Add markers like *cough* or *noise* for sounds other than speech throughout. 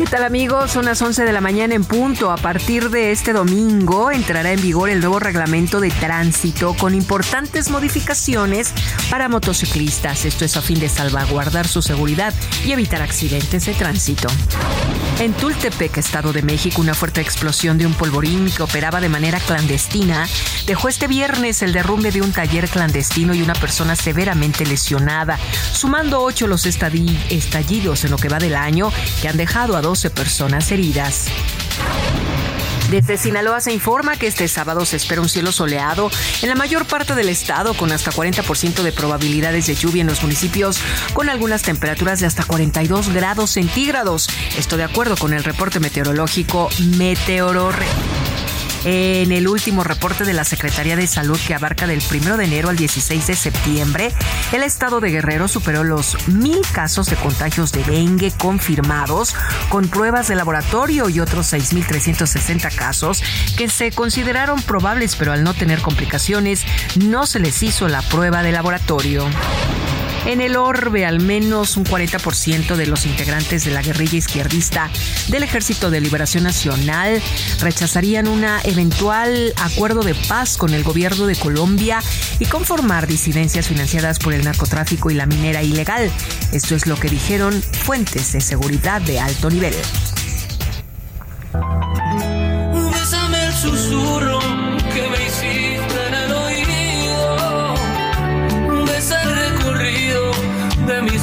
¿Qué tal amigos? Son las 11 de la mañana en punto. A partir de este domingo entrará en vigor el nuevo reglamento de tránsito con importantes modificaciones para motociclistas. Esto es a fin de salvaguardar su seguridad y evitar accidentes de tránsito. En Tultepec, Estado de México, una fuerte explosión de un polvorín que operaba de manera clandestina dejó este viernes el derrumbe de un taller clandestino y una persona severamente lesionada, sumando ocho los estallidos en lo que va del año que han dejado a 12 personas heridas. Desde Sinaloa se informa que este sábado se espera un cielo soleado en la mayor parte del estado con hasta 40% de probabilidades de lluvia en los municipios con algunas temperaturas de hasta 42 grados centígrados. Esto de acuerdo con el reporte meteorológico Meteororre. En el último reporte de la Secretaría de Salud que abarca del 1 de enero al 16 de septiembre, el estado de Guerrero superó los mil casos de contagios de dengue confirmados con pruebas de laboratorio y otros 6.360 casos que se consideraron probables pero al no tener complicaciones no se les hizo la prueba de laboratorio. En el orbe, al menos un 40% de los integrantes de la guerrilla izquierdista del Ejército de Liberación Nacional rechazarían un eventual acuerdo de paz con el gobierno de Colombia y conformar disidencias financiadas por el narcotráfico y la minera ilegal. Esto es lo que dijeron fuentes de seguridad de alto nivel.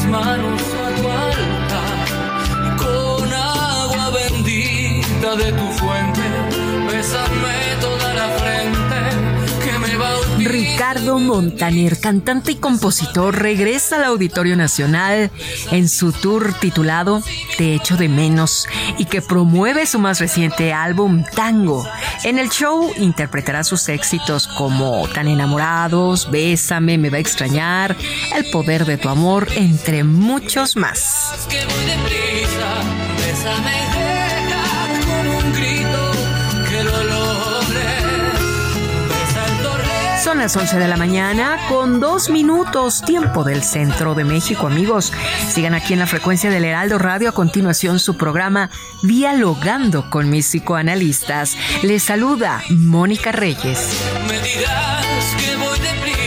Manos a tu altar. Y con agua bendita de tu fuente, bésame Ricardo Montaner, cantante y compositor, regresa al Auditorio Nacional en su tour titulado Te echo de menos y que promueve su más reciente álbum Tango. En el show interpretará sus éxitos como Tan enamorados, Bésame, Me va a extrañar, El poder de tu amor, entre muchos más. Son las 11 de la mañana con dos minutos tiempo del centro de México, amigos. Sigan aquí en la frecuencia del Heraldo Radio a continuación su programa Dialogando con mis psicoanalistas. Les saluda Mónica Reyes. Me dirás que voy mis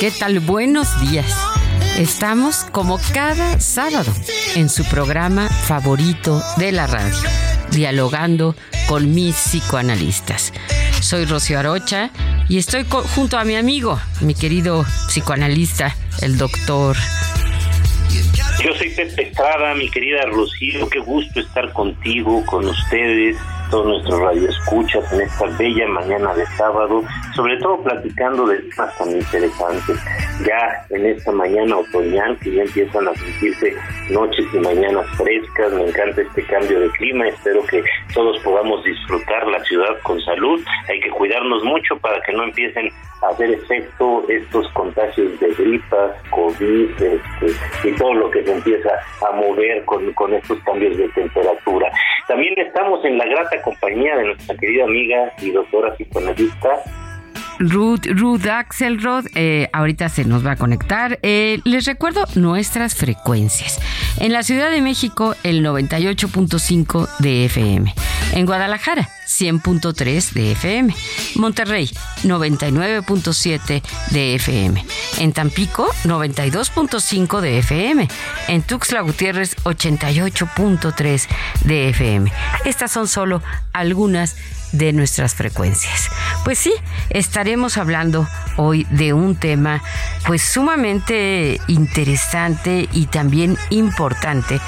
¿Qué tal? Buenos días. Estamos como cada sábado en su programa favorito de la radio, dialogando con mis psicoanalistas. Soy Rocío Arocha y estoy junto a mi amigo, mi querido psicoanalista, el doctor. Yo soy Pepe Estrada, mi querida Rocío, qué gusto estar contigo, con ustedes todos nuestros radioescuchas en esta bella mañana de sábado, sobre todo platicando de temas tan interesantes. Ya en esta mañana otoñal, que ya empiezan a sentirse noches y mañanas frescas, me encanta este cambio de clima, espero que todos podamos disfrutar la ciudad con salud, hay que cuidarnos mucho para que no empiecen hacer efecto estos contagios de gripas, COVID este, y todo lo que se empieza a mover con, con estos cambios de temperatura. También estamos en la grata compañía de nuestra querida amiga y doctora psicoanalista Ruth, Ruth Axelrod, eh, ahorita se nos va a conectar. Eh, les recuerdo nuestras frecuencias. En la Ciudad de México, el 98.5 de FM. En Guadalajara, 100.3 de FM. Monterrey, 99.7 de FM. En Tampico, 92.5 de FM. En Tuxtla Gutiérrez, 88.3 de FM. Estas son solo algunas de nuestras frecuencias. Pues sí, estaremos hablando hoy de un tema pues sumamente interesante y también importante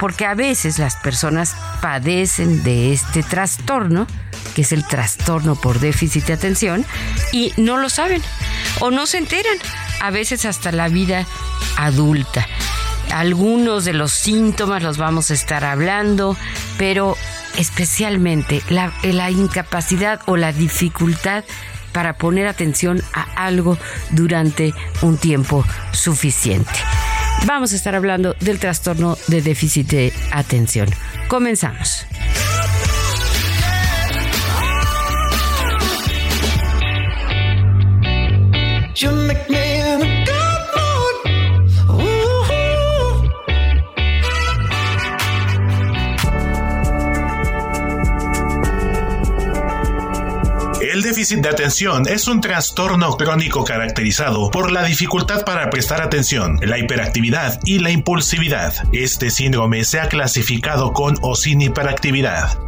porque a veces las personas padecen de este trastorno que es el trastorno por déficit de atención y no lo saben o no se enteran a veces hasta la vida adulta. Algunos de los síntomas los vamos a estar hablando, pero especialmente la, la incapacidad o la dificultad para poner atención a algo durante un tiempo suficiente. Vamos a estar hablando del trastorno de déficit de atención. Comenzamos. El déficit de atención es un trastorno crónico caracterizado por la dificultad para prestar atención, la hiperactividad y la impulsividad. Este síndrome se ha clasificado con o sin hiperactividad.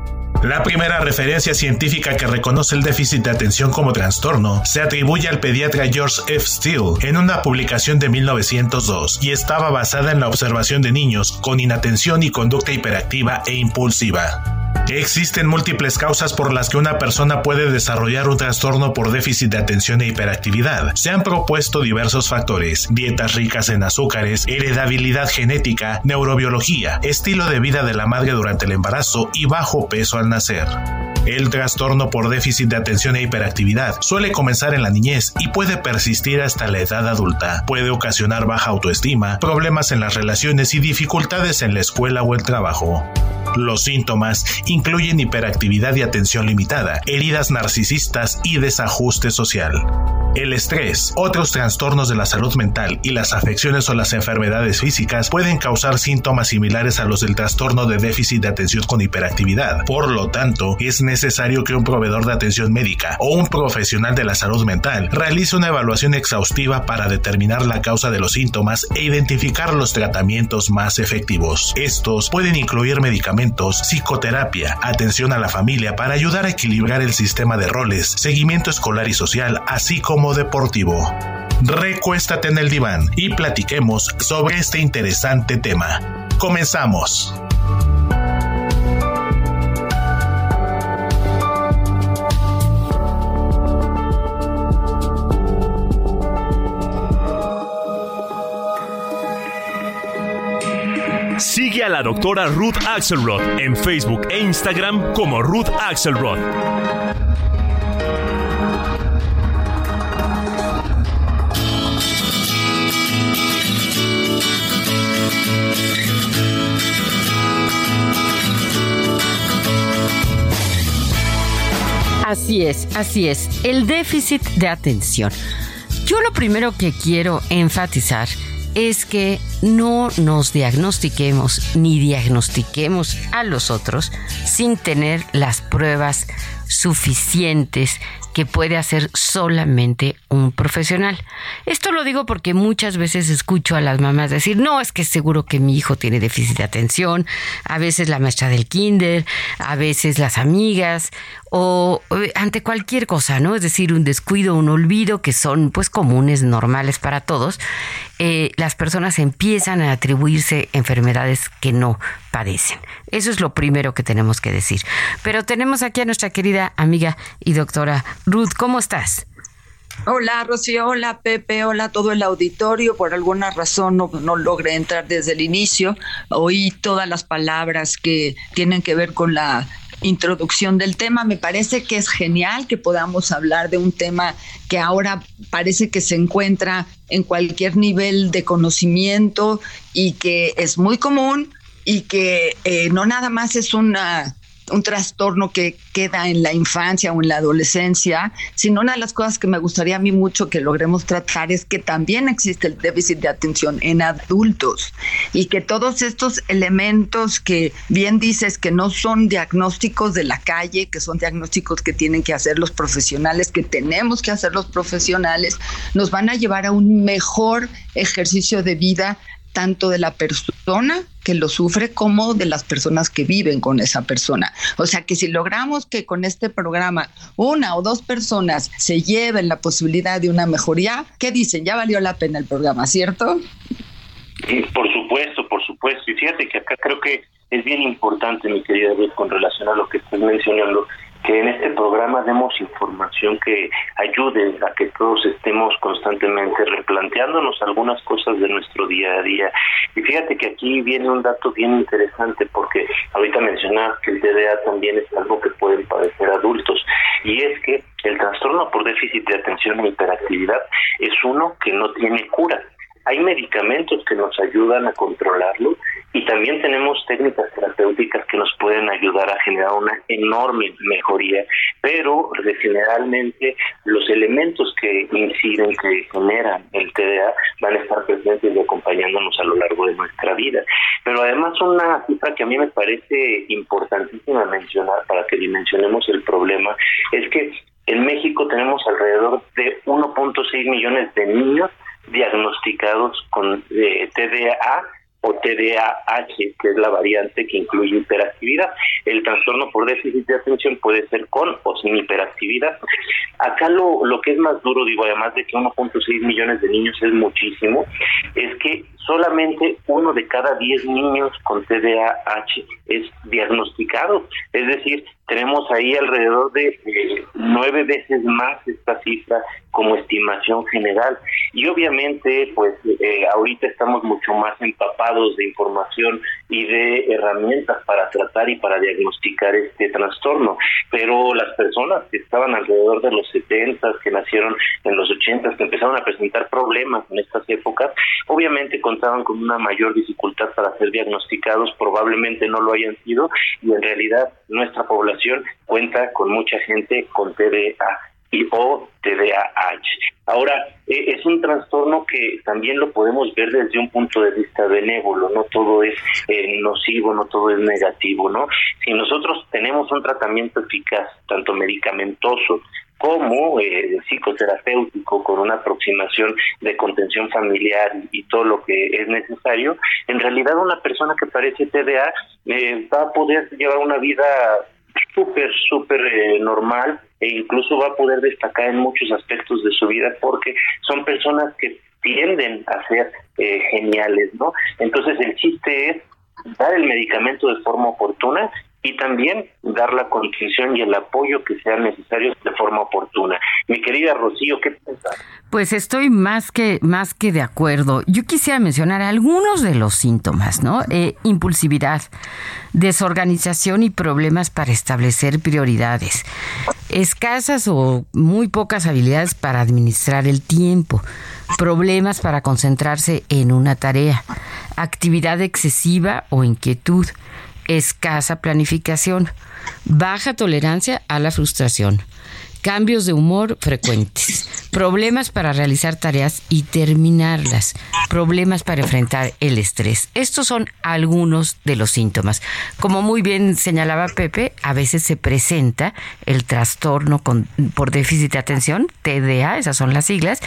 La primera referencia científica que reconoce el déficit de atención como trastorno se atribuye al pediatra George F. Steele en una publicación de 1902 y estaba basada en la observación de niños con inatención y conducta hiperactiva e impulsiva. Existen múltiples causas por las que una persona puede desarrollar un trastorno por déficit de atención e hiperactividad. Se han propuesto diversos factores, dietas ricas en azúcares, heredabilidad genética, neurobiología, estilo de vida de la madre durante el embarazo y bajo peso al nacer. El trastorno por déficit de atención e hiperactividad suele comenzar en la niñez y puede persistir hasta la edad adulta. Puede ocasionar baja autoestima, problemas en las relaciones y dificultades en la escuela o el trabajo. Los síntomas incluyen hiperactividad y atención limitada, heridas narcisistas y desajuste social. El estrés, otros trastornos de la salud mental y las afecciones o las enfermedades físicas pueden causar síntomas similares a los del trastorno de déficit de atención con hiperactividad. Por lo tanto, es necesario que un proveedor de atención médica o un profesional de la salud mental realice una evaluación exhaustiva para determinar la causa de los síntomas e identificar los tratamientos más efectivos. Estos pueden incluir medicamentos, psicoterapia, atención a la familia para ayudar a equilibrar el sistema de roles, seguimiento escolar y social, así como deportivo. Recuéstate en el diván y platiquemos sobre este interesante tema. Comenzamos. Sigue a la doctora Ruth Axelrod en Facebook e Instagram como Ruth Axelrod. Así es, así es. El déficit de atención. Yo lo primero que quiero enfatizar es que no nos diagnostiquemos ni diagnostiquemos a los otros sin tener las pruebas suficientes que puede hacer solamente un profesional. Esto lo digo porque muchas veces escucho a las mamás decir, no, es que seguro que mi hijo tiene déficit de atención, a veces la maestra del kinder, a veces las amigas o ante cualquier cosa, ¿no? Es decir, un descuido, un olvido que son pues comunes, normales para todos, eh, las personas empiezan a atribuirse enfermedades que no padecen. Eso es lo primero que tenemos que decir. Pero tenemos aquí a nuestra querida amiga y doctora Ruth, ¿cómo estás? Hola Rocío, hola Pepe, hola todo el auditorio. Por alguna razón no, no, logré entrar desde el inicio. Oí todas las palabras que tienen que ver con la introducción del tema. Me parece que es genial que podamos hablar de un tema que ahora parece que se encuentra en cualquier nivel de conocimiento y que es muy común y que eh, no nada más es una un trastorno que queda en la infancia o en la adolescencia, sino una de las cosas que me gustaría a mí mucho que logremos tratar es que también existe el déficit de atención en adultos y que todos estos elementos que bien dices que no son diagnósticos de la calle, que son diagnósticos que tienen que hacer los profesionales, que tenemos que hacer los profesionales, nos van a llevar a un mejor ejercicio de vida tanto de la persona que lo sufre como de las personas que viven con esa persona. O sea que si logramos que con este programa una o dos personas se lleven la posibilidad de una mejoría, ¿qué dicen? Ya valió la pena el programa, ¿cierto? Por supuesto, por supuesto. Y fíjate que acá creo que es bien importante, mi querida Ruth, con relación a lo que estás mencionando, que en este programa demos información que ayude a que todos estemos constantemente replanteándonos algunas cosas de nuestro día a día. Y fíjate que aquí viene un dato bien interesante porque ahorita mencionabas que el TDA también es algo que pueden padecer adultos y es que el trastorno por déficit de atención e hiperactividad es uno que no tiene cura hay medicamentos que nos ayudan a controlarlo y también tenemos técnicas terapéuticas que nos pueden ayudar a generar una enorme mejoría, pero generalmente los elementos que inciden, que generan el TDA van a estar presentes y acompañándonos a lo largo de nuestra vida. Pero además una cifra que a mí me parece importantísima mencionar para que dimensionemos el problema es que en México tenemos alrededor de 1.6 millones de niños diagnosticados con eh, TDA o TDAH, que es la variante que incluye hiperactividad. El trastorno por déficit de atención puede ser con o sin hiperactividad. Acá lo, lo que es más duro, digo, además de que 1.6 millones de niños es muchísimo, es que solamente uno de cada 10 niños con TDAH es diagnosticado. Es decir, tenemos ahí alrededor de eh, nueve veces más esta cifra como estimación general. Y obviamente, pues eh, ahorita estamos mucho más empapados de información y de herramientas para tratar y para diagnosticar este trastorno. Pero las personas que estaban alrededor de los 70, que nacieron en los 80, que empezaron a presentar problemas en estas épocas, obviamente contaban con una mayor dificultad para ser diagnosticados, probablemente no lo hayan sido, y en realidad nuestra población cuenta con mucha gente con TDA y o TDAH. Ahora, e, es un trastorno que también lo podemos ver desde un punto de vista benévolo, no todo es eh, nocivo, no todo es negativo, ¿no? Si nosotros tenemos un tratamiento eficaz, tanto medicamentoso como eh, psicoterapéutico con una aproximación de contención familiar y, todo lo que es necesario, en realidad una persona que parece TDA eh, va a poder llevar una vida súper, súper eh, normal e incluso va a poder destacar en muchos aspectos de su vida porque son personas que tienden a ser eh, geniales, ¿no? Entonces el chiste es dar el medicamento de forma oportuna y también dar la contención y el apoyo que sean necesarios de forma oportuna. Mi querida Rocío, ¿qué piensas? Pues estoy más que más que de acuerdo. Yo quisiera mencionar algunos de los síntomas, ¿no? Eh, impulsividad, desorganización y problemas para establecer prioridades, escasas o muy pocas habilidades para administrar el tiempo, problemas para concentrarse en una tarea, actividad excesiva o inquietud escasa planificación, baja tolerancia a la frustración, cambios de humor frecuentes, problemas para realizar tareas y terminarlas, problemas para enfrentar el estrés. Estos son algunos de los síntomas. Como muy bien señalaba Pepe, a veces se presenta el trastorno por déficit de atención, TDA, esas son las siglas,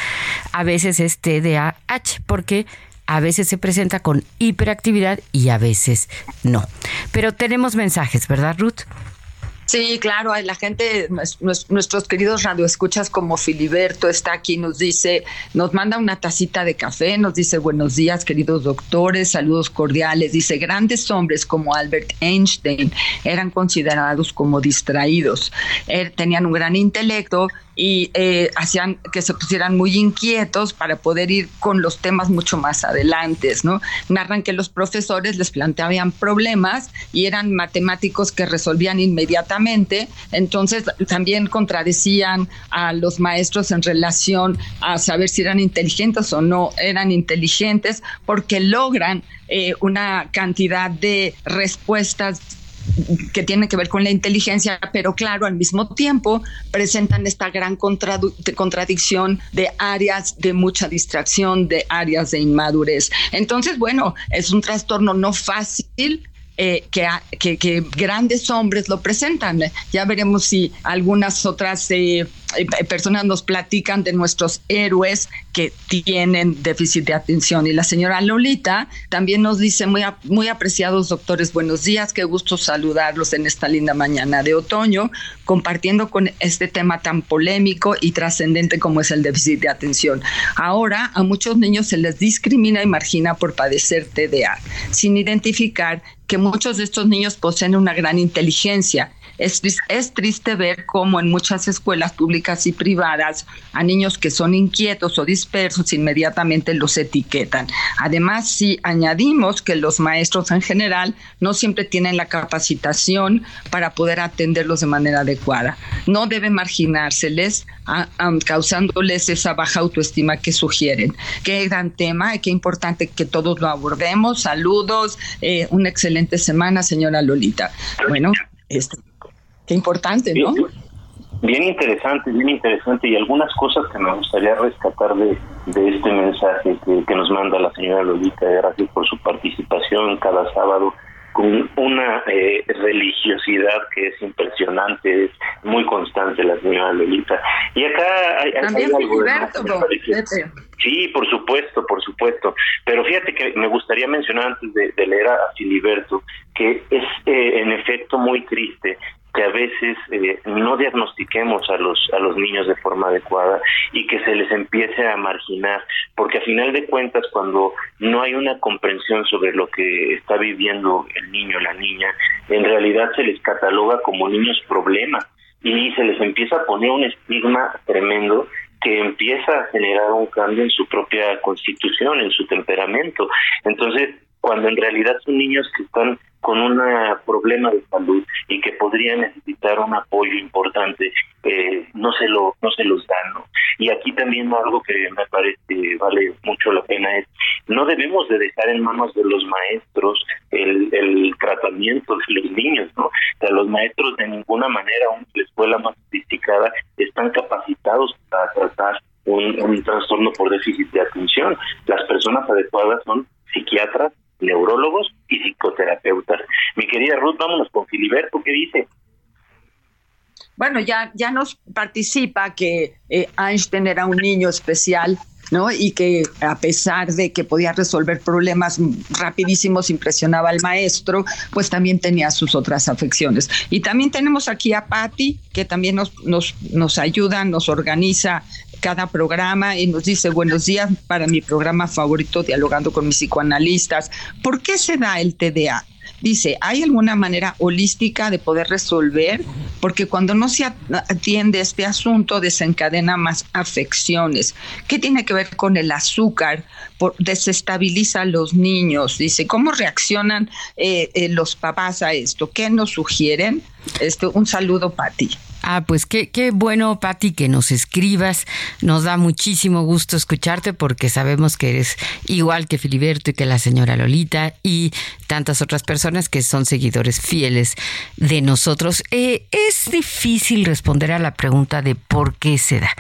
a veces es TDAH, porque a veces se presenta con hiperactividad y a veces no. Pero tenemos mensajes, ¿verdad, Ruth? Sí, claro, la gente, nuestros queridos radioescuchas como Filiberto está aquí, nos dice, nos manda una tacita de café, nos dice buenos días, queridos doctores, saludos cordiales, dice, grandes hombres como Albert Einstein eran considerados como distraídos, er, tenían un gran intelecto y eh, hacían que se pusieran muy inquietos para poder ir con los temas mucho más adelante, ¿no? Narran que los profesores les planteaban problemas y eran matemáticos que resolvían inmediatamente, entonces también contradecían a los maestros en relación a saber si eran inteligentes o no eran inteligentes, porque logran eh, una cantidad de respuestas que tiene que ver con la inteligencia, pero claro, al mismo tiempo presentan esta gran contradicción de áreas de mucha distracción, de áreas de inmadurez. Entonces, bueno, es un trastorno no fácil, eh, que, que, grandes hombres lo presentan. Ya veremos si algunas otras eh, eh, personas nos platican de nuestros héroes que tienen déficit de atención. Y la señora Lolita también nos dice, muy, muy apreciados doctores, buenos días, qué gusto saludarlos en esta linda mañana de otoño, compartiendo con este tema tan polémico y trascendente como es el déficit de atención. Ahora a muchos niños se les discrimina y margina por padecer TDA, sin identificar que muchos de estos niños poseen una gran inteligencia es, es, triste ver cómo en muchas escuelas públicas y privadas a niños que son inquietos o dispersos inmediatamente los etiquetan. Además, si añadimos que los maestros en general no siempre tienen la capacitación para poder atenderlos de manera adecuada, no debe marginárseles causándoles esa baja autoestima que sugieren. Qué gran tema y qué importante que todos lo abordemos. Saludos, eh, una excelente semana, señora Lolita. Bueno, esto. Qué importante, ¿no? Bien, interesante, bien interesante y algunas cosas que me gustaría rescatar de, de este mensaje que, nos manda la señora Lolita. Gracias por su participación cada sábado con una eh, religiosidad que es impresionante, es muy constante la señora Lolita. Y acá hay, algo Sí, por supuesto, por supuesto. Pero fíjate que me gustaría mencionar antes de, leer a Filiberto que es eh, en efecto muy triste que a veces eh, no diagnostiquemos a los a los niños de forma adecuada y que se les empiece a marginar porque a final de cuentas cuando no hay una comprensión sobre lo que está viviendo el niño la niña en realidad se les cataloga como niños problemas y se les empieza a poner un estigma tremendo que empieza a generar un cambio en su propia constitución, en su temperamento. Entonces, cuando en realidad son niños que están con un problema de salud y que podrían necesitar un apoyo importante, eh, no se lo no se los dan. ¿no? Y aquí también algo que me parece vale mucho la pena es, no debemos de dejar en manos de los maestros el, el tratamiento de los niños. ¿no? O sea, los maestros de ninguna manera, aunque la escuela más sofisticada, están capacitados para tratar un, un trastorno por déficit de atención. Las personas adecuadas son psiquiatras, neurólogos y psicoterapeutas. Mi querida Ruth, vámonos con Filiberto, ¿qué dice? Bueno, ya, ya nos participa que eh, Einstein era un niño especial, ¿no? Y que a pesar de que podía resolver problemas rapidísimos, impresionaba al maestro, pues también tenía sus otras afecciones. Y también tenemos aquí a Patti, que también nos, nos, nos ayuda, nos organiza cada programa y nos dice buenos días para mi programa favorito, dialogando con mis psicoanalistas. ¿Por qué se da el TDA? Dice, ¿hay alguna manera holística de poder resolver? Porque cuando no se atiende este asunto desencadena más afecciones. ¿Qué tiene que ver con el azúcar? desestabiliza a los niños. Dice, ¿cómo reaccionan eh, eh, los papás a esto? ¿Qué nos sugieren? Este, un saludo para ti. Ah, pues qué, qué bueno, Patti, que nos escribas. Nos da muchísimo gusto escucharte porque sabemos que eres igual que Filiberto y que la señora Lolita y tantas otras personas que son seguidores fieles de nosotros. Eh, es difícil responder a la pregunta de por qué se da.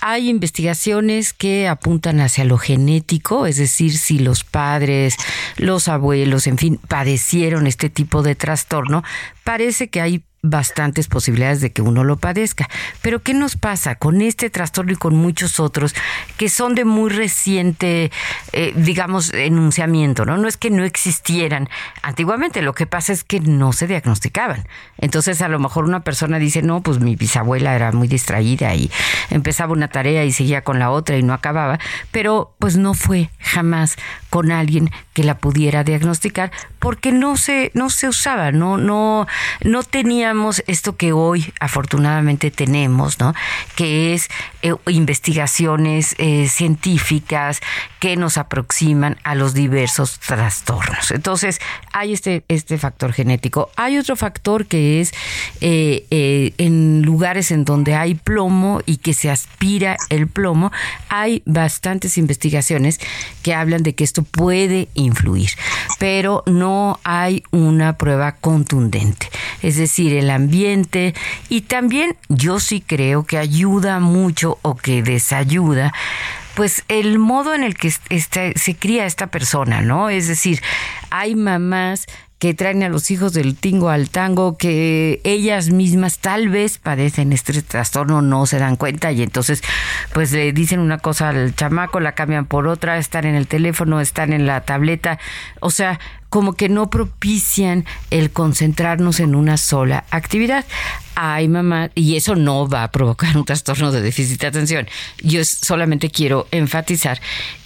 Hay investigaciones que apuntan hacia lo genético, es decir, si los padres, los abuelos, en fin, padecieron este tipo de trastorno, parece que hay bastantes posibilidades de que uno lo padezca. Pero ¿qué nos pasa con este trastorno y con muchos otros que son de muy reciente, eh, digamos, enunciamiento? ¿no? no es que no existieran antiguamente, lo que pasa es que no se diagnosticaban. Entonces a lo mejor una persona dice, no, pues mi bisabuela era muy distraída y empezaba una tarea y seguía con la otra y no acababa, pero pues no fue jamás con alguien que la pudiera diagnosticar porque no se no se usaba, no no no teníamos esto que hoy afortunadamente tenemos, ¿no? Que es eh, investigaciones eh, científicas que nos aproximan a los diversos trastornos. Entonces, hay este este factor genético. Hay otro factor que es eh, en lugares en donde hay plomo y que se aspira el plomo, hay bastantes investigaciones que hablan de que esto puede influir, pero no hay una prueba contundente. Es decir, el ambiente y también yo sí creo que ayuda mucho o que desayuda pues el modo en el que se cría esta persona, ¿no? Es decir, hay mamás que traen a los hijos del tingo al tango, que ellas mismas tal vez padecen este trastorno, no se dan cuenta y entonces pues le dicen una cosa al chamaco, la cambian por otra, están en el teléfono, están en la tableta, o sea, como que no propician el concentrarnos en una sola actividad. Ay, mamá, y eso no va a provocar un trastorno de déficit de atención. Yo solamente quiero enfatizar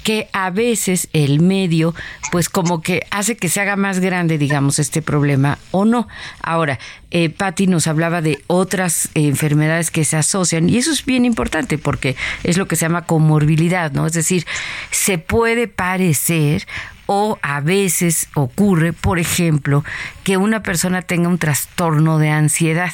que a veces el medio, pues como que hace que se haga más grande, digamos, este problema o no. Ahora, eh, Patti nos hablaba de otras enfermedades que se asocian y eso es bien importante porque es lo que se llama comorbilidad, ¿no? Es decir, se puede parecer o a veces ocurre, por ejemplo, que una persona tenga un trastorno de ansiedad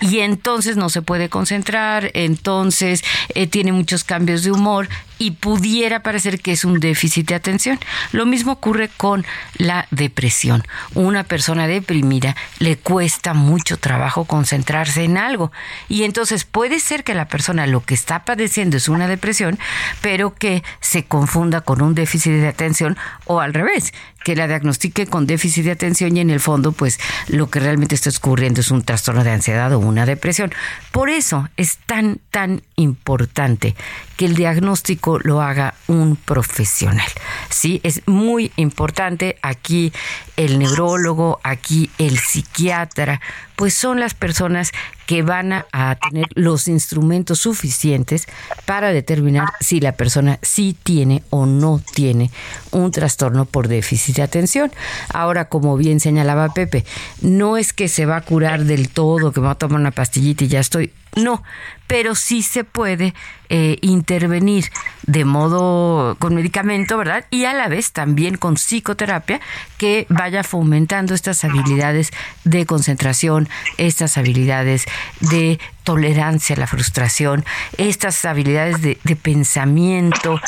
y entonces no se puede concentrar, entonces eh, tiene muchos cambios de humor y pudiera parecer que es un déficit de atención. Lo mismo ocurre con la depresión. Una persona deprimida le cuesta mucho trabajo concentrarse en algo y entonces puede ser que la persona lo que está padeciendo es una depresión, pero que se confunda con un déficit de atención o al revés, que la diagnostique con déficit de atención y en el fondo pues lo que realmente está ocurriendo es un trastorno de ansiedad o una depresión. Por eso es tan, tan importante que el diagnóstico lo haga un profesional. Sí, es muy importante aquí el neurólogo, aquí el psiquiatra, pues son las personas que van a, tener los instrumentos suficientes para determinar si la persona sí tiene o no tiene un trastorno por déficit de atención. Ahora, como bien señalaba Pepe, no es que se va a curar del todo, que va a tomar una pastillita y ya estoy. No, pero sí se puede eh, intervenir de modo con medicamento, ¿verdad? Y a la vez también con psicoterapia que vaya fomentando estas habilidades de concentración, estas habilidades de tolerancia a la frustración, estas habilidades de, pensamiento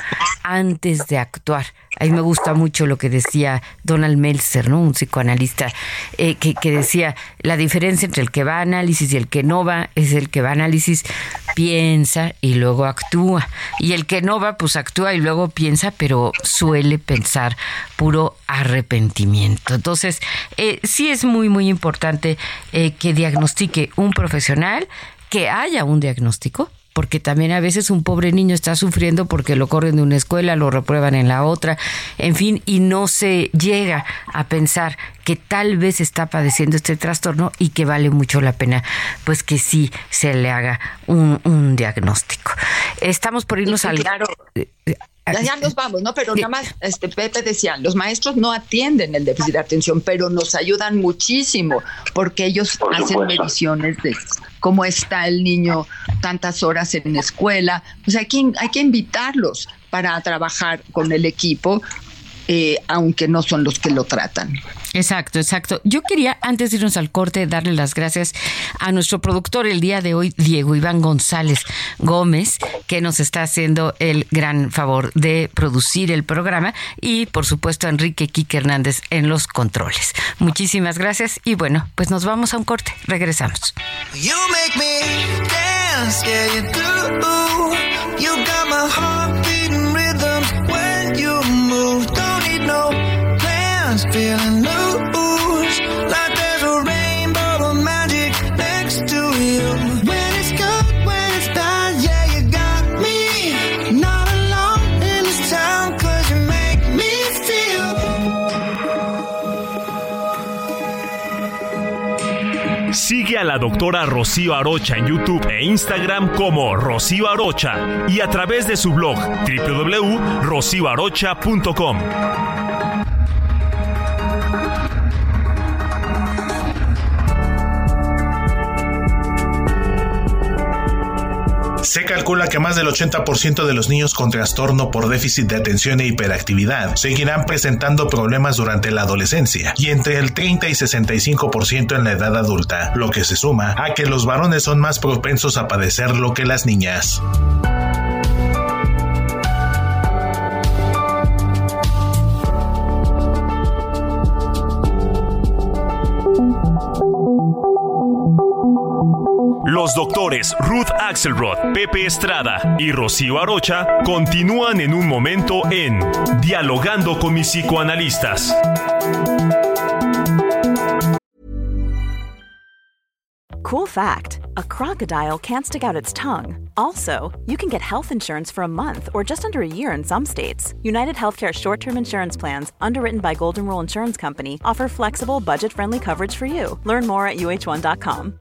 antes de actuar. A mí me gusta mucho lo que decía Donald Meltzer, ¿no? un psicoanalista, eh, que, que, decía, la diferencia entre el que va a análisis y el que no va es el que va a análisis piensa y luego actúa. Y el que no va, pues actúa y luego piensa, pero suele pensar puro arrepentimiento. Entonces, eh, sí es muy, muy importante eh, que diagnostique un profesional, que haya un diagnóstico, porque también a veces un pobre niño está sufriendo porque lo corren de una escuela, lo reprueban en la otra, en fin, y no se llega a pensar que tal vez está padeciendo este trastorno y que vale mucho la pena pues que sí se le haga un, diagnóstico. Estamos por irnos al... Claro. Eh, eh, ya, nos vamos, ¿no? Pero nada más, este Pepe decía, los maestros no atienden el déficit de atención, pero nos ayudan muchísimo porque ellos hacen mediciones de cómo está el niño tantas horas en escuela. Pues hay que, hay que invitarlos para trabajar con el equipo, eh, aunque no son los que lo tratan. Exacto, exacto. Yo quería, antes de irnos al corte, darle las gracias a nuestro productor el día de hoy, Diego Iván González Gómez, que nos está haciendo el gran favor de producir el programa, y por supuesto a Enrique Quique Hernández en los controles. Muchísimas gracias y bueno, pues nos vamos a un corte. Regresamos. one's feeling loose. Like there's a rainbow of magic next to you. When it's good, when it's bad, yeah, you got me. Not alone in this town, cause you make me feel. Sigue a la doctora Rocío Arocha en YouTube e Instagram como Rocío Arocha y a través de su blog www.rocioarocha.com. Se calcula que más del 80% de los niños con trastorno por déficit de atención e hiperactividad seguirán presentando problemas durante la adolescencia y entre el 30 y 65% en la edad adulta, lo que se suma a que los varones son más propensos a padecerlo que las niñas. Los doctores Ruth Axelrod, Pepe Estrada y Rocío Arocha continúan en un momento en Dialogando con mis psicoanalistas. Cool fact a crocodile can't stick out its tongue. Also, you can get health insurance for a month or just under a year in some states. United Healthcare short term insurance plans, underwritten by Golden Rule Insurance Company, offer flexible, budget friendly coverage for you. Learn more at uh1.com.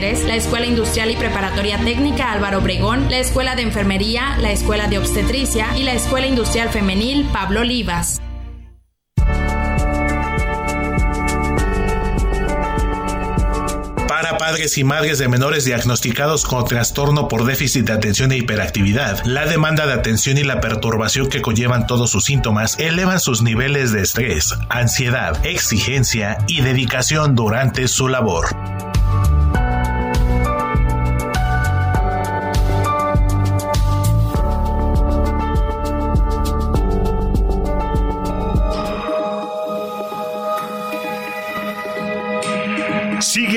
la Escuela Industrial y Preparatoria Técnica Álvaro Obregón, la Escuela de Enfermería, la Escuela de Obstetricia y la Escuela Industrial Femenil Pablo Olivas. Para padres y madres de menores diagnosticados con trastorno por déficit de atención e hiperactividad, la demanda de atención y la perturbación que conllevan todos sus síntomas elevan sus niveles de estrés, ansiedad, exigencia y dedicación durante su labor.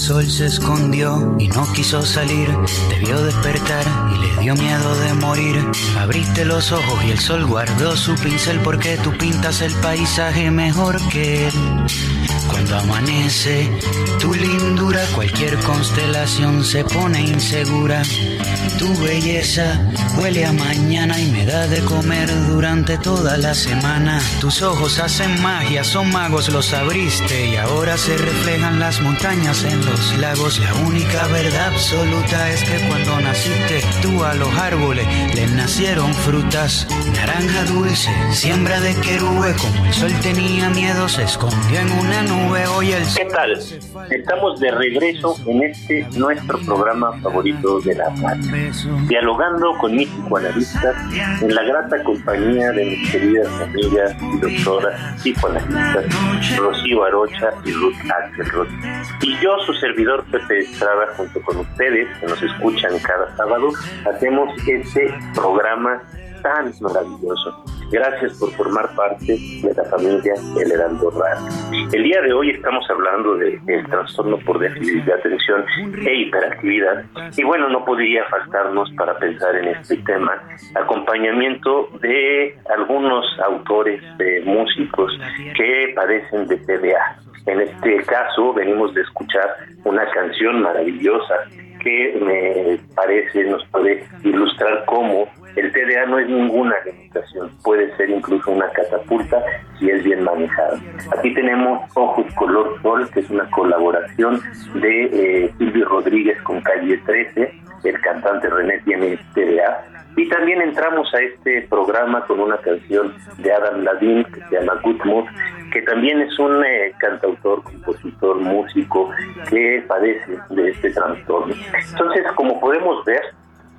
Sol se escondió y no quiso salir, debió despertar y le dio miedo de morir. Abriste los ojos y el sol guardó su pincel porque tú pintas el paisaje mejor que él. Cuando amanece, tu lindura, cualquier constelación se pone insegura. Tu belleza huele a mañana y me da de comer durante toda la semana. Tus ojos hacen magia, son magos, los abriste y ahora se reflejan las montañas en los lagos. La única verdad absoluta es que cuando naciste tú a los árboles les nacieron frutas. Naranja dulce, siembra de querube, como el sol tenía miedo, se escondió en una nube. ¿Qué tal? Estamos de regreso en este nuestro programa favorito de la tarde, dialogando con mis psicoanalistas en la grata compañía de mis queridas amigas y doctoras psicoanalistas Rocío Arocha y Ruth Axelrod. Y yo, su servidor Pepe Estrada, junto con ustedes que nos escuchan cada sábado, hacemos este programa tan maravilloso. Gracias por formar parte de la familia El Heraldo Radio. El día de hoy estamos hablando del trastorno por déficit de atención e hiperactividad. Y bueno, no podría faltarnos para pensar en este tema acompañamiento de algunos autores, de músicos que padecen de TDA. En este caso venimos de escuchar una canción maravillosa que me parece nos puede ilustrar cómo el TDA no es ninguna limitación, puede ser incluso una catapulta si es bien manejado. Aquí tenemos Ojos Color Sol, que es una colaboración de eh, Silvio Rodríguez con Calle 13, el cantante René tiene TDA, y también entramos a este programa con una canción de Adam Ladin que se llama Good Mood, que también es un eh, cantautor, compositor, músico que padece de este trastorno. Entonces, como podemos ver,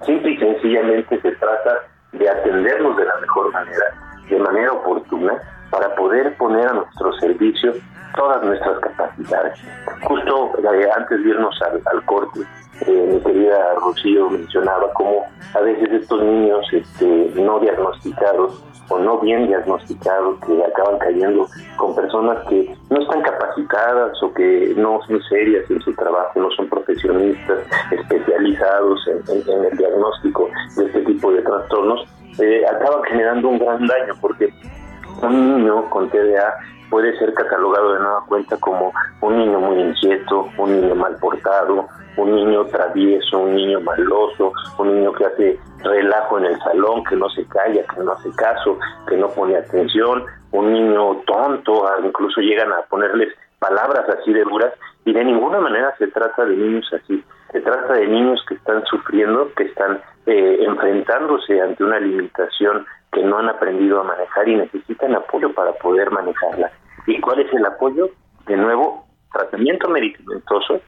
simple y sencillamente se trata de atendernos de la mejor manera, de manera oportuna, para poder poner a nuestro servicio todas nuestras capacidades. Justo eh, antes de irnos al corte, eh, mi querida Rocío mencionaba cómo a veces estos niños este, no diagnosticados o no bien diagnosticados que acaban cayendo con personas que no están capacitadas o que no son serias en su trabajo, no son profesionistas especializados en, el diagnóstico de este tipo de trastornos, eh, acaban generando un gran daño porque un niño con TDA puede ser catalogado de nueva cuenta como un niño muy inquieto, un niño mal portado, un niño travieso, un niño maloso, un niño que hace relajo en el salón, que no se calla, que no hace caso, que no pone atención, un niño tonto, incluso llegan a ponerles palabras así de duras y de ninguna manera se trata de niños así, se trata de niños que están sufriendo, que están eh, enfrentándose ante una limitación que no han aprendido a manejar y necesitan apoyo para poder manejarla. ¿Y cuál es el apoyo? De nuevo, tratamiento medicamentoso,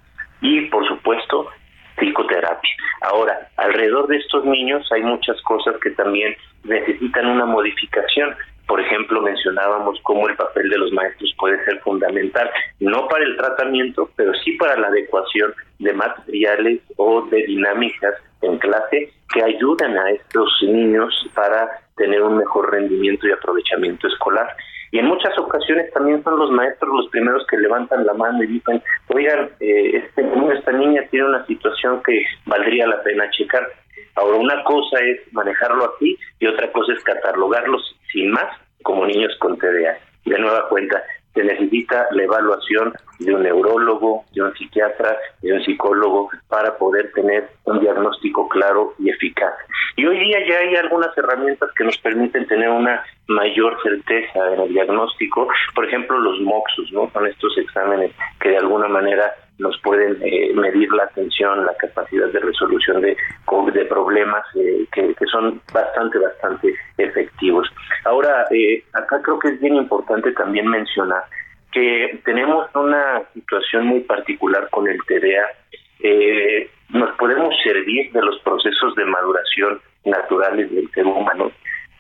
y por supuesto psicoterapia. Ahora, alrededor de estos niños hay muchas cosas que también necesitan una modificación. Por ejemplo, mencionábamos cómo el papel de los maestros puede ser fundamental, no para el tratamiento, pero sí para la adecuación de materiales o de dinámicas en clase que ayuden a estos niños para tener un mejor rendimiento y aprovechamiento escolar. Y en muchas ocasiones también son los maestros los primeros que levantan la mano y dicen, oigan, eh, este esta niña tiene una situación que valdría la pena checar. Ahora, una cosa es manejarlo aquí y otra cosa es catalogarlos sin más como niños con TDA. De nueva cuenta, se necesita la evaluación de un neurólogo, de un psiquiatra, de un psicólogo para poder tener un diagnóstico claro y eficaz. Y hoy día ya hay algunas herramientas que nos permiten tener una mayor certeza en el diagnóstico, por ejemplo los MOXUS, ¿no? Son estos exámenes que de alguna manera nos pueden eh, medir la atención, la capacidad de resolución de, de problemas eh, que, son bastante, bastante efectivos. Ahora, eh, acá creo que es bien importante también mencionar que tenemos una situación muy particular con el TDA. nos podemos servir de los procesos de maduración naturales del ser humano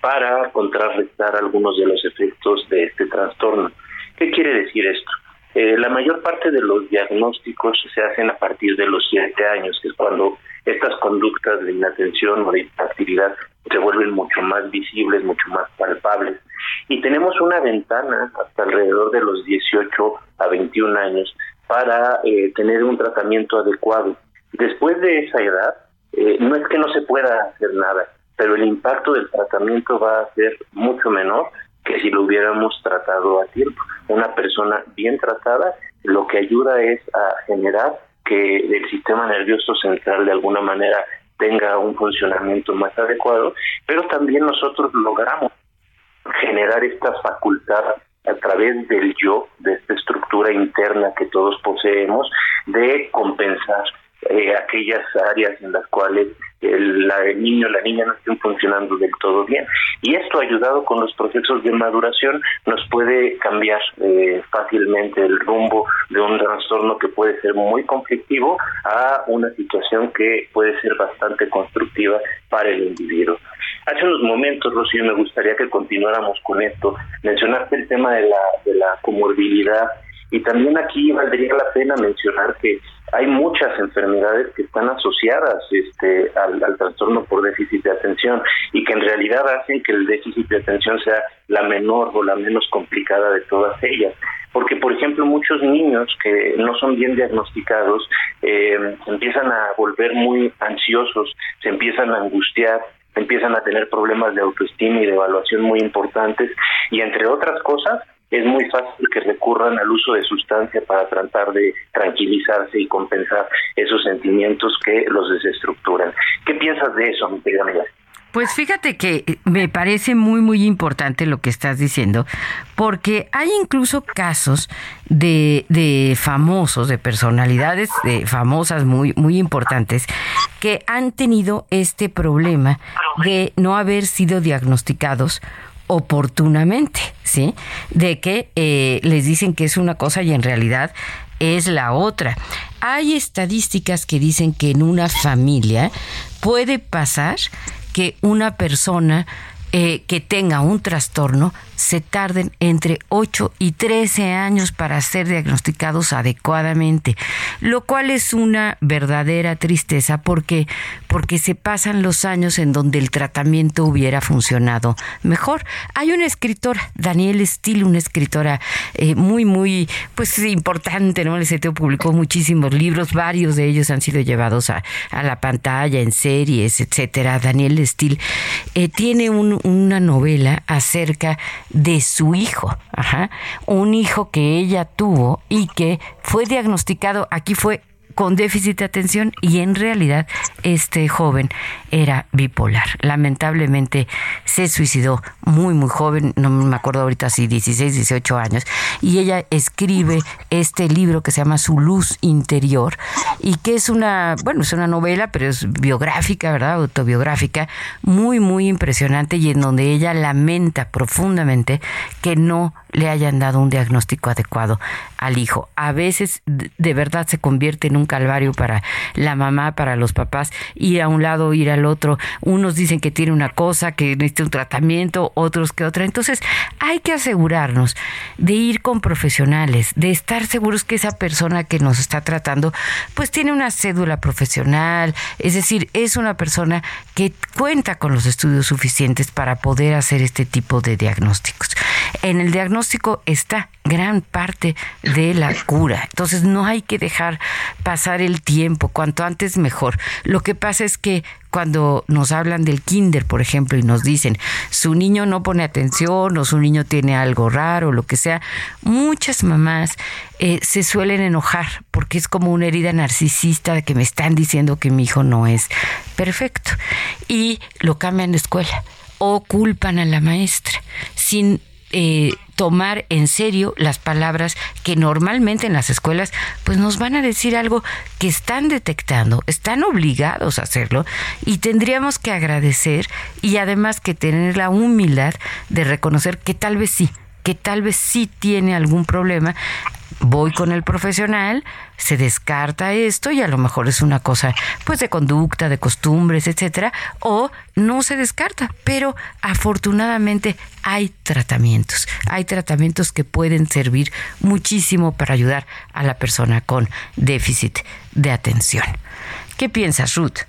para contrarrestar algunos de los efectos de este trastorno. ¿Qué quiere decir esto? Eh, la mayor parte de los diagnósticos se hacen a partir de los siete años, que es cuando estas conductas de inatención o de actividad se vuelven mucho más visibles, mucho más palpables. Y tenemos una ventana hasta alrededor de los 18 a 21 años para eh, tener un tratamiento adecuado. Después de esa edad, eh, no es que no se pueda hacer nada, pero el impacto del tratamiento va a ser mucho menor que si lo hubiéramos tratado a tiempo. Una persona bien tratada lo que ayuda es a generar que el sistema nervioso central de alguna manera tenga un funcionamiento más adecuado, pero también nosotros logramos generar esta facultad a través del yo, de esta estructura interna que todos poseemos, de compensar eh, aquellas áreas en las cuales el, niño o la niña no estén funcionando del todo bien. Y esto ayudado con los procesos de maduración nos puede cambiar eh, fácilmente el rumbo de un trastorno que puede ser muy conflictivo a una situación que puede ser bastante constructiva para el individuo. Hace unos momentos, Rocío, me gustaría que continuáramos con esto. Mencionaste el tema de la, de la comorbilidad y también aquí valdría la pena mencionar que hay muchas enfermedades que están asociadas este, al, trastorno por déficit de atención y que en realidad hacen que el déficit de atención sea la menor o la menos complicada de todas ellas. Porque, por ejemplo, muchos niños que no son bien diagnosticados eh, empiezan a volver muy ansiosos, se empiezan a angustiar, empiezan a tener problemas de autoestima y de evaluación muy importantes y entre otras cosas es muy fácil que recurran al uso de sustancia para tratar de tranquilizarse y compensar esos sentimientos que los desestructuran. ¿Qué piensas de eso, mi querida pues fíjate que eh, me parece muy, muy importante lo que estás diciendo, porque hay incluso casos de, de famosos, de personalidades de famosas muy, muy importantes, que han tenido este problema de no haber sido diagnosticados oportunamente, ¿sí? De que eh, les dicen que es una cosa y en realidad es la otra. Hay estadísticas que dicen que en una familia puede pasar que una persona eh, que tenga un trastorno se tarden entre 8 y 13 años para ser diagnosticados adecuadamente, lo cual es una verdadera tristeza porque porque se pasan los años en donde el tratamiento hubiera funcionado mejor. Hay una escritora, Daniel Steele, una escritora eh, muy muy pues importante, ¿no? El CTO publicó muchísimos libros, varios de ellos han sido llevados a, la pantalla en series, etcétera. Daniel Steele eh, tiene una novela acerca de su hijo, ajá, un hijo que ella tuvo y que fue diagnosticado, aquí fue con déficit de atención y en realidad este joven era bipolar. Lamentablemente se suicidó muy muy joven, no me acuerdo ahorita si 16, 18 años, y ella escribe este libro que se llama Su luz interior y que es una, bueno, es una novela, pero es biográfica, ¿verdad? Autobiográfica, muy muy impresionante y en donde ella lamenta profundamente que no le hayan dado un diagnóstico adecuado al hijo. A veces de verdad se convierte en un calvario para la mamá, para los papás, ir a un lado, ir al otro. Unos dicen que tiene una cosa, que necesita un tratamiento, otros que otra. Entonces hay que asegurarnos de ir con profesionales, de estar seguros que esa persona que nos está tratando, pues tiene una cédula profesional, es decir, es una persona que cuenta con los estudios suficientes para poder hacer este tipo de diagnósticos. En el diagnóstico está gran parte de la cura. Entonces no hay que dejar pasar el tiempo, cuanto antes mejor. Que pasa es que cuando nos hablan del kinder, por ejemplo, y nos dicen, su niño no pone atención o su niño tiene algo raro, lo que sea, muchas mamás eh, se suelen enojar porque es como una herida narcisista de que me están diciendo que mi hijo no es perfecto. Y lo cambian de escuela o culpan a la maestra sin eh, tomar en serio las palabras que normalmente en las escuelas pues nos van a decir algo que están detectando, están obligados a hacerlo y tendríamos que agradecer y además que tener la humildad de reconocer que tal vez sí, que tal vez sí tiene algún problema voy con el profesional, se descarta esto y a lo mejor es una cosa pues de conducta, de costumbres, etcétera, o no se descarta, pero afortunadamente hay tratamientos, hay tratamientos que pueden servir muchísimo para ayudar a la persona con déficit de atención. ¿Qué piensas, Ruth?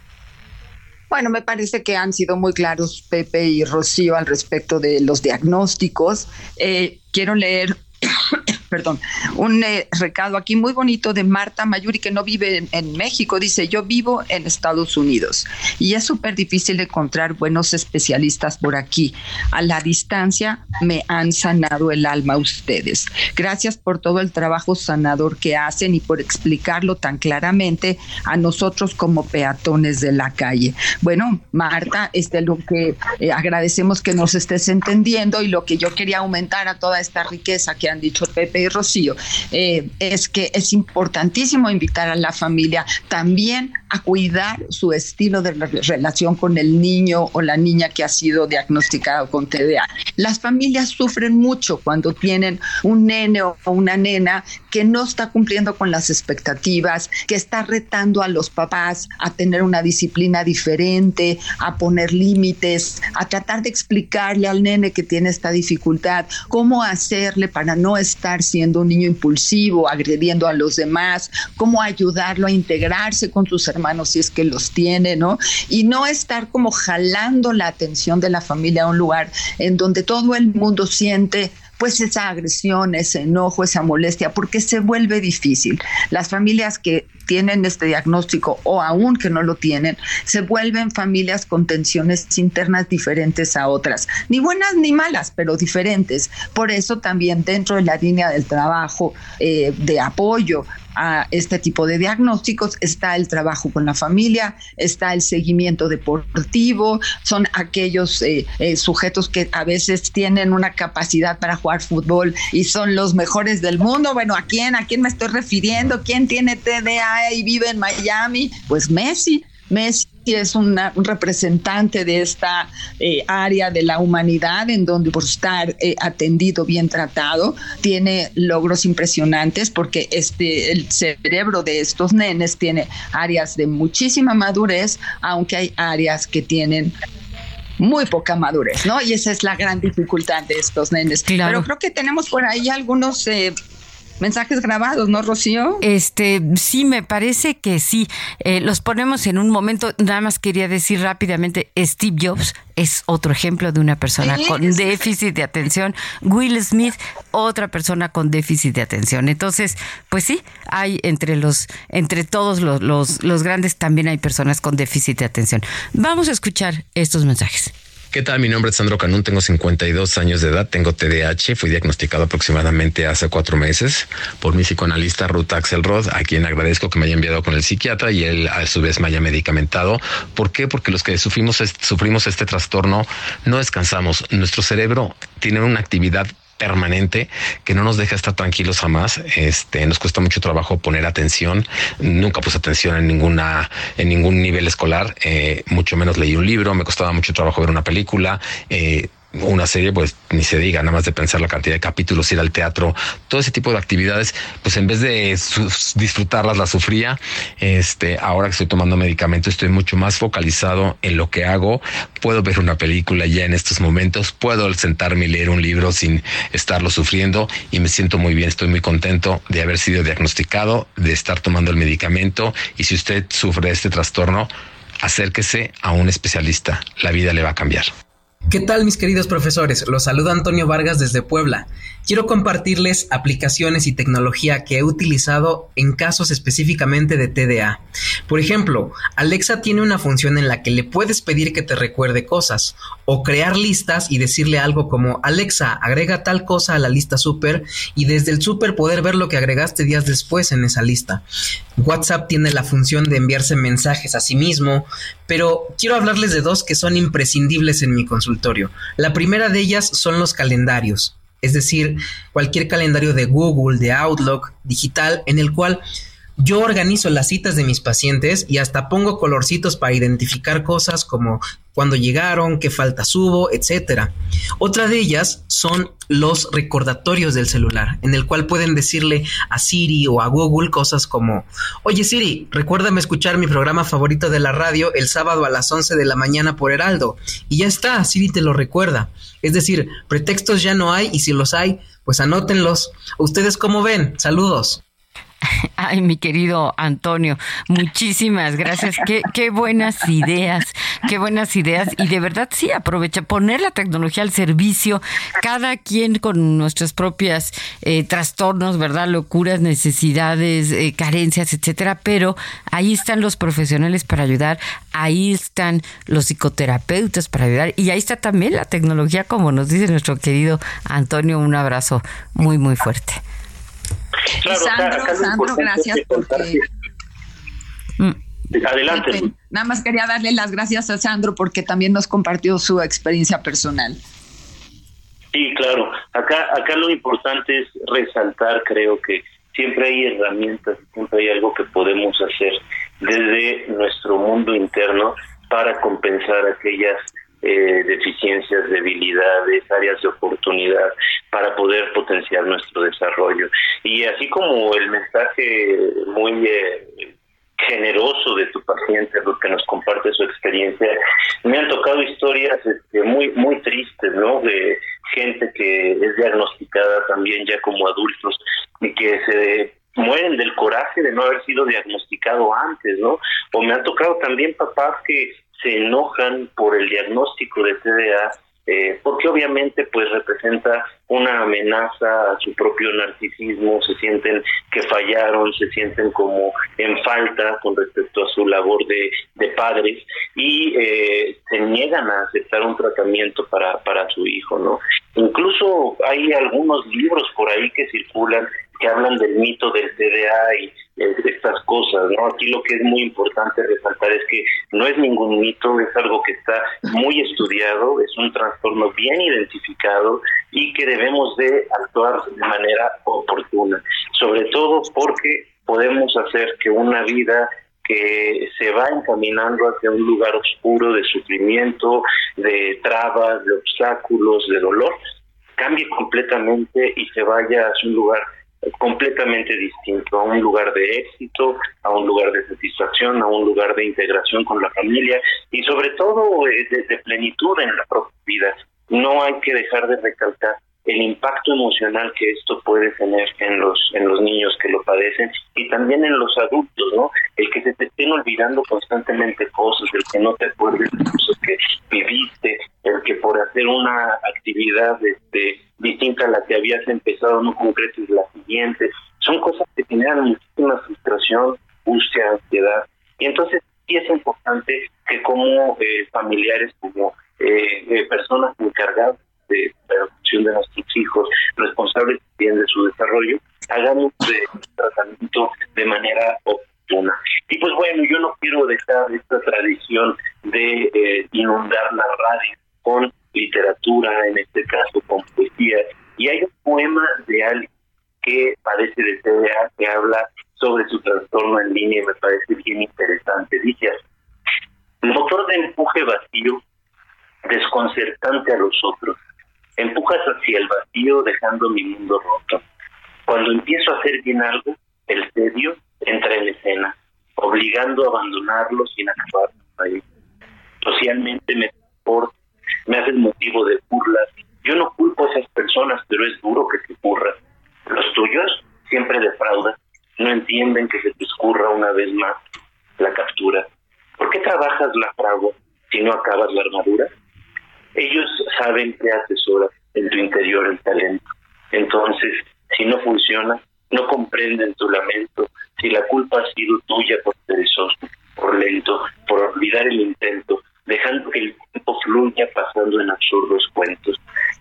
Bueno, me parece que han sido muy claros Pepe y Rocío al respecto de los diagnósticos. Eh, quiero leer *coughs* perdón, un eh, recado aquí muy bonito de Marta Mayuri, que no vive en, México. Dice, yo vivo en Estados Unidos y es súper difícil encontrar buenos especialistas por aquí. A la distancia me han sanado el alma ustedes. Gracias por todo el trabajo sanador que hacen y por explicarlo tan claramente a nosotros como peatones de la calle. Bueno, Marta, este lo que eh, agradecemos que nos estés entendiendo y lo que yo quería aumentar a toda esta riqueza que han dicho Pepe y Rocío, eh, es que es importantísimo invitar a la familia también a cuidar su estilo de relación con el niño o la niña que ha sido diagnosticado con TDA. Las familias sufren mucho cuando tienen un nene o una nena que no está cumpliendo con las expectativas, que está retando a los papás a tener una disciplina diferente, a poner límites, a tratar de explicarle al nene que tiene esta dificultad cómo hacerle para no estar siendo un niño impulsivo, agrediendo a los demás, cómo ayudarlo a integrarse con sus hermanos si es que los tiene, ¿no? Y no estar como jalando la atención de la familia a un lugar en donde todo el mundo siente pues esa agresión, ese enojo, esa molestia, porque se vuelve difícil. Las familias que tienen este diagnóstico o aún que no lo tienen, se vuelven familias con tensiones internas diferentes a otras, ni buenas ni malas, pero diferentes. Por eso también dentro de la línea del trabajo eh, de apoyo a este tipo de diagnósticos está el trabajo con la familia, está el seguimiento deportivo, son aquellos eh, eh, sujetos que a veces tienen una capacidad para jugar fútbol y son los mejores del mundo. Bueno, ¿a quién? ¿A quién me estoy refiriendo? ¿Quién tiene TDA y vive en Miami? Pues Messi. Messi es un representante de esta eh, área de la humanidad en donde por estar eh, atendido, bien tratado, tiene logros impresionantes porque este, el cerebro de estos nenes tiene áreas de muchísima madurez, aunque hay áreas que tienen muy poca madurez, ¿no? Y esa es la gran dificultad de estos nenes. Pero creo que tenemos por ahí algunos eh, mensajes grabados, ¿no, Rocío? Este, sí, me parece que sí. Eh, los ponemos en un momento. Nada más quería decir rápidamente, Steve Jobs es otro ejemplo de una persona con déficit de atención. Will Smith, otra persona con déficit de atención. Entonces, pues sí, hay entre los, entre todos los, los, los grandes también hay personas con déficit de atención. Vamos a escuchar estos mensajes. ¿Qué tal? Mi nombre es Sandro Canún, tengo 52 años de edad, tengo TDAH, fui diagnosticado aproximadamente hace cuatro meses por mi psicoanalista Ruth Axelrod, a quien agradezco que me haya enviado con el psiquiatra y él a su vez me haya medicamentado. ¿Por qué? Porque los que sufrimos, sufrimos este trastorno no descansamos. Nuestro cerebro tiene una actividad permanente que no nos deja estar tranquilos jamás. Este, nos cuesta mucho trabajo poner atención. Nunca puse atención en ninguna, en ningún nivel escolar, eh, mucho menos leí un libro. Me costaba mucho trabajo ver una película. Eh, una serie, pues ni se diga, nada más de pensar la cantidad de capítulos, ir al teatro, todo ese tipo de actividades, pues en vez de disfrutarlas, las sufría. Este, ahora que estoy tomando medicamento, estoy mucho más focalizado en lo que hago. Puedo ver una película ya en estos momentos, puedo sentarme y leer un libro sin estarlo sufriendo y me siento muy bien, estoy muy contento de haber sido diagnosticado, de estar tomando el medicamento y si usted sufre este trastorno, acérquese a un especialista, la vida le va a cambiar. ¿Qué tal mis queridos profesores? Los saluda Antonio Vargas desde Puebla. Quiero compartirles aplicaciones y tecnología que he utilizado en casos específicamente de TDA. Por ejemplo, Alexa tiene una función en la que le puedes pedir que te recuerde cosas o crear listas y decirle algo como Alexa, agrega tal cosa a la lista super y desde el super poder ver lo que agregaste días después en esa lista. WhatsApp tiene la función de enviarse mensajes a sí mismo, pero quiero hablarles de dos que son imprescindibles en mi consultorio. La primera de ellas son los calendarios es decir, cualquier calendario de Google, de Outlook, digital, en el cual yo organizo las citas de mis pacientes y hasta pongo colorcitos para identificar cosas como cuándo llegaron, qué faltas hubo, etc. Otra de ellas son los recordatorios del celular, en el cual pueden decirle a Siri o a Google cosas como, oye Siri, recuérdame escuchar mi programa favorito de la radio el sábado a las 11 de la mañana por Heraldo. Y ya está, Siri te lo recuerda. Es decir, pretextos ya no hay y si los hay, pues anótenlos. ¿Ustedes cómo ven? Saludos. *laughs* Ay, mi querido Antonio, muchísimas gracias. Qué, qué, buenas ideas, qué buenas ideas. Y de verdad sí, aprovecha poner la tecnología al servicio, cada quien con nuestras propias eh, trastornos, ¿verdad? Locuras, necesidades, eh, carencias, etcétera. Pero ahí están los profesionales para ayudar, ahí están los psicoterapeutas para ayudar y ahí está también la tecnología, como nos dice nuestro querido Antonio. Un abrazo muy, muy fuerte. Sandro, Sandro, gracias porque... Mm. Adelante. Nada más quería darle las gracias a Sandro porque también nos compartió su experiencia personal. Sí, claro. Acá, acá lo importante es resaltar, creo que siempre hay herramientas, siempre hay algo que podemos hacer desde nuestro mundo interno para compensar aquellas eh, deficiencias, debilidades, áreas de oportunidad para poder potenciar nuestro desarrollo. Y así como el mensaje muy eh, generoso de tu paciente, lo que nos comparte su experiencia, me han tocado historias este, muy muy tristes, ¿no? De gente que es diagnosticada también ya como adultos y que se mueren del coraje de no haber sido diagnosticado antes, ¿no? O me han tocado también papás que se enojan por el diagnóstico de TDA eh, porque obviamente pues representa una amenaza a su propio narcisismo, se sienten que fallaron, se sienten como en falta con respecto a su labor de, de padres y eh, se niegan a aceptar un tratamiento para, para su hijo, ¿no? Incluso hay algunos libros por ahí que circulan que hablan del mito del TDA y estas cosas, ¿no? Aquí lo que es muy importante resaltar es que no es ningún mito, es algo que está muy estudiado, es un trastorno bien identificado y que debemos de actuar de manera oportuna, sobre todo porque podemos hacer que una vida que se va encaminando hacia un lugar oscuro de sufrimiento, de trabas, de obstáculos, de dolor, cambie completamente y se vaya hacia un lugar completamente distinto, a un lugar de éxito, a un lugar de satisfacción, a un lugar de integración con la familia y sobre todo eh, de, plenitud en la propia vida. No hay que dejar de recalcar el impacto emocional que esto puede tener en los en los niños que lo padecen y también en los adultos, ¿no? El que se te estén olvidando constantemente cosas, el que no te acuerdes de cosas que viviste, el que por hacer una actividad este distinta a la que habías empezado no concretes la siguiente, son cosas que generan muchísima frustración, angustia, ansiedad y entonces sí es importante que como eh, familiares, como eh, eh, personas encargadas de la educación de nuestros hijos, responsables también de su desarrollo, hagamos el tratamiento de manera oportuna. Y pues bueno, yo no quiero dejar esta tradición de eh, inundar la radio con literatura, en este caso con poesía. Y hay un poema de alguien que padece de TDA que habla sobre su trastorno en línea y me parece bien interesante. Dice motor de empuje vacío, desconcertante a los otros, Empujas hacia el vacío dejando mi mundo roto. Cuando empiezo a hacer bien algo, el tedio entra en escena, obligando a abandonarlo sin acabar. Socialmente me importa, me hacen motivo de burlas. Yo no culpo a esas personas, pero es duro que se ocurra. Los tuyos siempre defraudan, no entienden que se te escurra una vez más la captura. ¿Por qué trabajas la fragua si no acabas la armadura? Ellos saben que asesora en tu interior el talento. Entonces, si no funciona, no comprenden tu lamento. Si la culpa ha sido tuya por perezoso, por lento, por olvidar el intento, dejando que el tiempo fluya pasando en absurdos cuentos.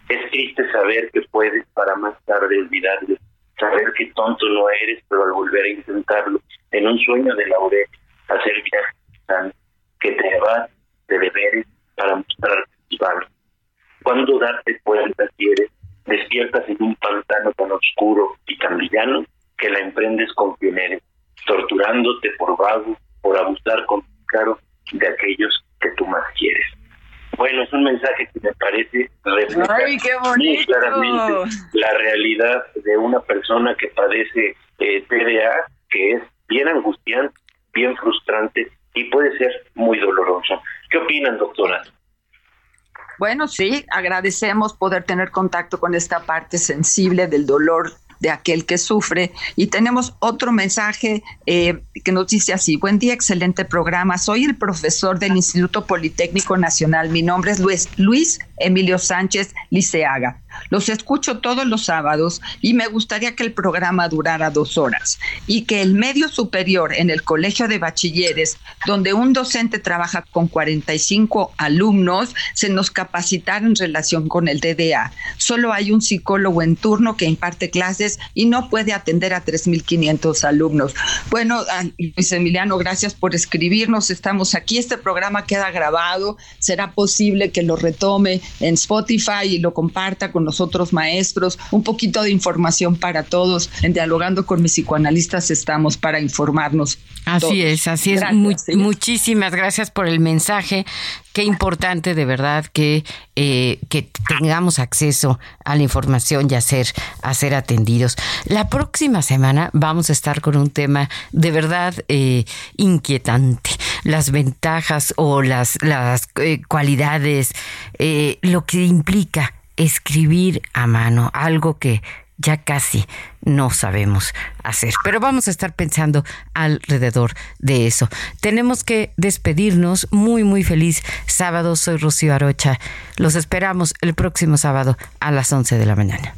Es triste saber que puedes para más tarde olvidarlo, saber que tonto no eres, pero al volver a intentarlo, en un sueño de laurel, hacer viajes que te vas de deberes para mostrar cuando darte cuenta quieres, despiertas en un pantano tan oscuro y tan villano que la emprendes con quien eres, torturándote por vago, por abusar con caro de aquellos que tú más quieres. Bueno, es un mensaje que me parece reflejar muy claramente la realidad de una persona que padece eh, TDA, que es bien angustiante, bien frustrante y puede ser muy doloroso. ¿Qué opinan, doctora? Bueno, sí, agradecemos poder tener contacto con esta parte sensible del dolor de aquel que sufre. Y tenemos otro mensaje eh, que nos dice así, buen día, excelente programa. Soy el profesor del Instituto Politécnico Nacional. Mi nombre es Luis, Luis Emilio Sánchez Liceaga. Los escucho todos los sábados y me gustaría que el programa durara dos horas y que el medio superior en el Colegio de Bachilleres, donde un docente trabaja con 45 alumnos, se nos capacitara en relación con el DDA. Solo hay un psicólogo en turno que imparte clases y no puede atender a 3.500 alumnos. Bueno, Luis Emiliano, gracias por escribirnos. Estamos aquí. Este programa queda grabado. Será posible que lo retome en Spotify y lo comparta con los otros maestros, un poquito de información para todos. En Dialogando con mis psicoanalistas estamos para informarnos. Así es, así es. muchísimas gracias por el mensaje. Qué importante de verdad que, eh, que tengamos acceso a la información y a ser, a ser atendidos. La próxima semana vamos a estar con un tema de verdad eh, inquietante. Las ventajas o las, eh, cualidades, lo que implica escribir a mano, algo que, ya casi no sabemos hacer. Pero vamos a estar pensando alrededor de eso. Tenemos que despedirnos. Muy, muy feliz sábado. Soy Rocío Arocha. Los esperamos el próximo sábado a las 11 de la mañana.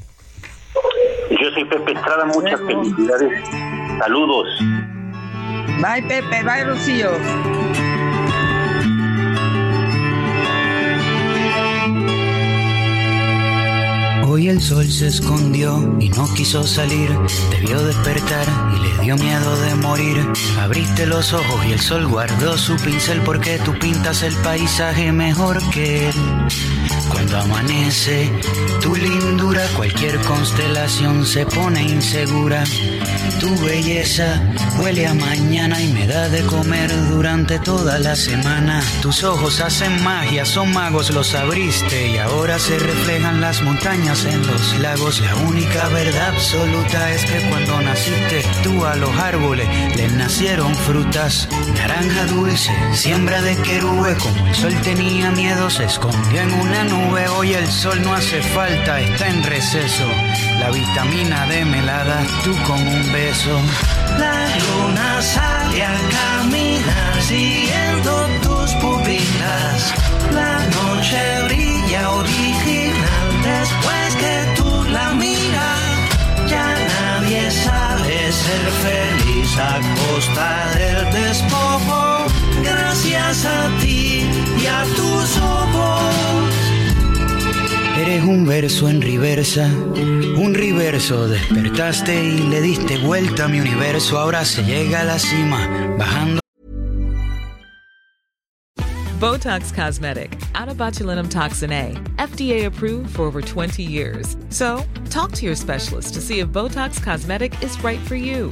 Pepe Estrada. Muchas felicidades. Saludos. Bye, Pepe. Bye, Rocío. Hoy el sol se escondió y no quiso salir. Debió despertar y le dio miedo de morir. Abriste los ojos y el sol guardó su pincel porque tú pintas el paisaje mejor que él. Cuando amanece, tu lindura, cualquier constelación se pone insegura. Tu belleza huele a mañana y me da de comer durante toda la semana. Tus ojos hacen magia, son magos, los abriste y ahora se reflejan las montañas en los lagos. La única verdad absoluta es que cuando naciste tú a los árboles les nacieron frutas. Naranja dulce, siembra de querube, como el sol tenía miedo, se escondió en una nube. Hoy el sol no hace falta, está en receso. La vitamina D me la das tú con un beso. La luna sale a caminar a ti y a tus ojos. Eres un verso en reversa, un reverso. Despertaste y le diste vuelta a mi universo. Ahora se llega a la cima, bajando. Botox Cosmetic, out of botulinum toxin A, FDA approved for over 20 years. So, talk to your specialist to see if Botox Cosmetic is right for you.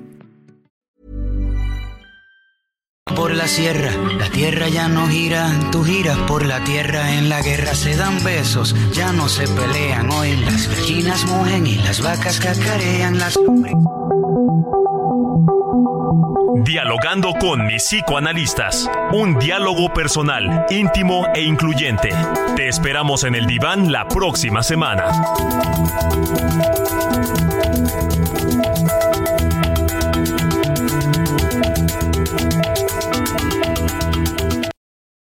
Por la sierra, la tierra ya no gira, tú giras por la tierra, en la guerra se dan besos, ya no se pelean, hoy las gallinas mugen y las vacas cacarean, las... Dialogando con mis psicoanalistas. Un diálogo personal, íntimo e incluyente. Te esperamos en el diván la próxima semana.